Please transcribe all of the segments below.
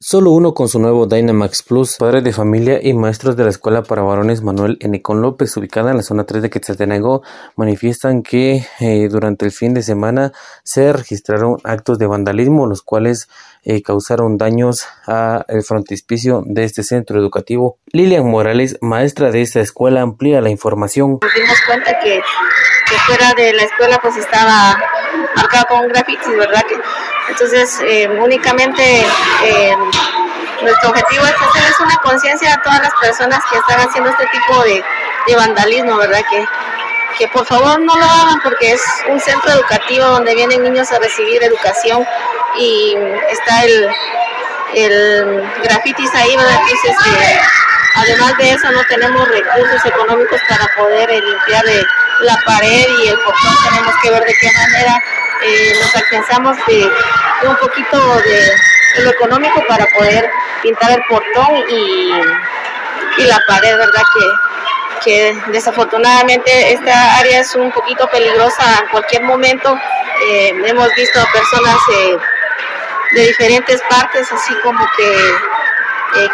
Solo uno con su nuevo Dynamax Plus. Padres de familia y maestros de la Escuela para Varones Manuel Enicón López, ubicada en la zona 3 de Quetzaltenango, manifiestan que eh, durante el fin de semana se registraron actos de vandalismo, los cuales eh, causaron daños al frontispicio de este centro educativo. Lilian Morales, maestra de esta escuela, amplía la información. Nos dimos cuenta que, fuera de la escuela pues estaba marcado con grafitis, ¿verdad? Que entonces, eh, únicamente eh, nuestro objetivo es hacer una conciencia a todas las personas que están haciendo este tipo de, vandalismo, ¿verdad? Que, que por favor no lo hagan porque es un centro educativo donde vienen niños a recibir educación y está el, el grafitis ahí, ¿verdad? Entonces, eh, además de eso no tenemos recursos económicos para poder limpiar la pared y el portón, tenemos que ver de qué manera eh, nos alcanzamos de, un poquito de, lo económico para poder pintar el portón y, la pared, ¿verdad? Que, que desafortunadamente esta área es un poquito peligrosa en cualquier momento. Eh, hemos visto personas eh, de diferentes partes, así como que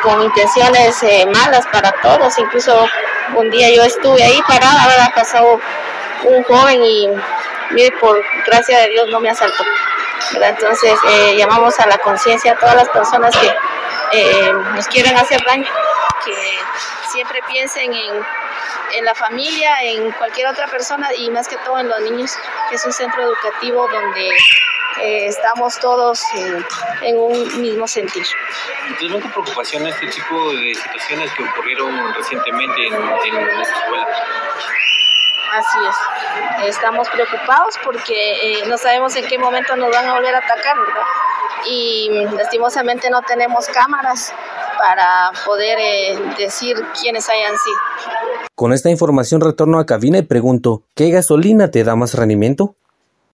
con intenciones malas para todos. Incluso un día yo estuve ahí parada, ha pasado un joven y mire, por gracia de Dios no me asaltó. Entonces eh, llamamos a la conciencia a todas las personas que eh, nos quieren hacer daño, que siempre piensen en, la familia, en cualquier otra persona y más que todo en los niños, que es un centro educativo donde eh, estamos todos en un mismo sentir. ¿Tuvieron preocupación este tipo de situaciones que ocurrieron recientemente en, en esta escuela? Así es. Estamos preocupados porque eh, no sabemos en qué momento nos van a volver a atacar, ¿verdad? Y lastimosamente no tenemos cámaras para poder eh, decir quiénes hayan sido. Con esta información retorno a cabina y pregunto, ¿qué gasolina te da más rendimiento?